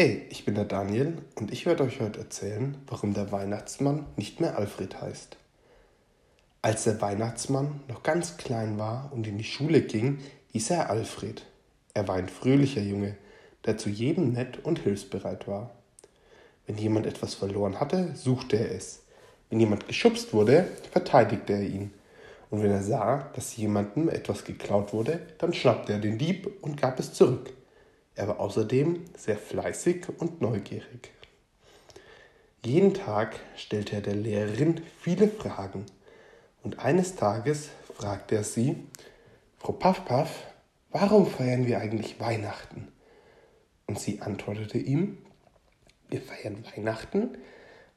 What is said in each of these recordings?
Hey, ich bin der Daniel und ich werde euch heute erzählen, warum der Weihnachtsmann nicht mehr Alfred heißt. Als der Weihnachtsmann noch ganz klein war und in die Schule ging, hieß er Alfred. Er war ein fröhlicher Junge, der zu jedem nett und hilfsbereit war. Wenn jemand etwas verloren hatte, suchte er es. Wenn jemand geschubst wurde, verteidigte er ihn. Und wenn er sah, dass jemandem etwas geklaut wurde, dann schnappte er den Dieb und gab es zurück. Er war außerdem sehr fleißig und neugierig. Jeden Tag stellte er der Lehrerin viele Fragen und eines Tages fragte er sie, Frau Paffpaff, warum feiern wir eigentlich Weihnachten? Und sie antwortete ihm, wir feiern Weihnachten,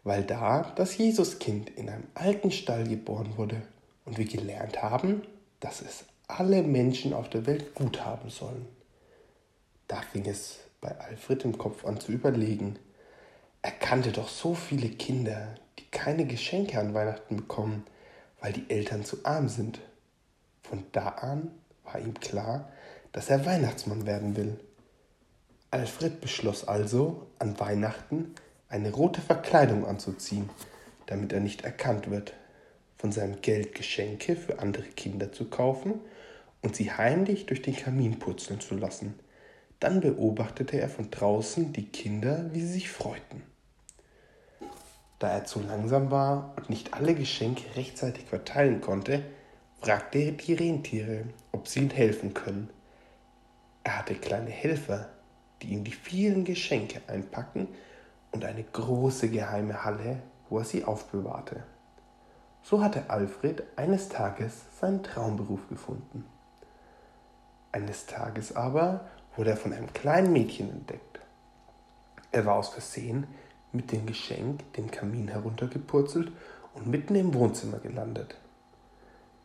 weil da das Jesuskind in einem alten Stall geboren wurde und wir gelernt haben, dass es alle Menschen auf der Welt gut haben sollen. Da fing es bei Alfred im Kopf an zu überlegen. Er kannte doch so viele Kinder, die keine Geschenke an Weihnachten bekommen, weil die Eltern zu arm sind. Von da an war ihm klar, dass er Weihnachtsmann werden will. Alfred beschloss also, an Weihnachten eine rote Verkleidung anzuziehen, damit er nicht erkannt wird, von seinem Geld Geschenke für andere Kinder zu kaufen und sie heimlich durch den Kamin purzeln zu lassen – dann beobachtete er von draußen die Kinder, wie sie sich freuten. Da er zu langsam war und nicht alle Geschenke rechtzeitig verteilen konnte, fragte er die Rentiere, ob sie ihm helfen können. Er hatte kleine Helfer, die ihm die vielen Geschenke einpacken und eine große geheime Halle, wo er sie aufbewahrte. So hatte Alfred eines Tages seinen Traumberuf gefunden. Eines Tages aber wurde er von einem kleinen Mädchen entdeckt. Er war aus Versehen mit dem Geschenk den Kamin heruntergepurzelt und mitten im Wohnzimmer gelandet.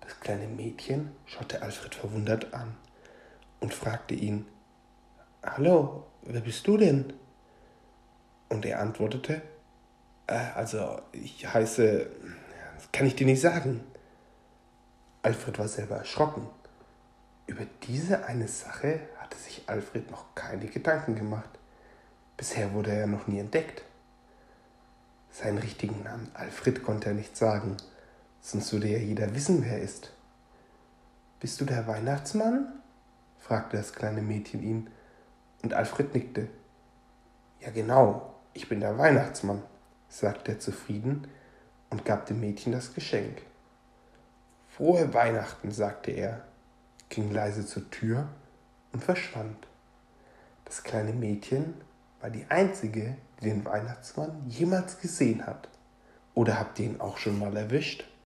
Das kleine Mädchen schaute Alfred verwundert an und fragte ihn, Hallo, wer bist du denn? Und er antwortete, äh, also ich heiße, das kann ich dir nicht sagen. Alfred war selber erschrocken. Über diese eine Sache hatte sich Alfred noch keine Gedanken gemacht. Bisher wurde er noch nie entdeckt. Seinen richtigen Namen Alfred konnte er nicht sagen, sonst würde ja jeder wissen, wer er ist. Bist du der Weihnachtsmann? fragte das kleine Mädchen ihn, und Alfred nickte. Ja genau, ich bin der Weihnachtsmann, sagte er zufrieden und gab dem Mädchen das Geschenk. Frohe Weihnachten, sagte er, ging leise zur Tür und verschwand. Das kleine Mädchen war die einzige, die den Weihnachtsmann jemals gesehen hat. Oder habt ihr ihn auch schon mal erwischt?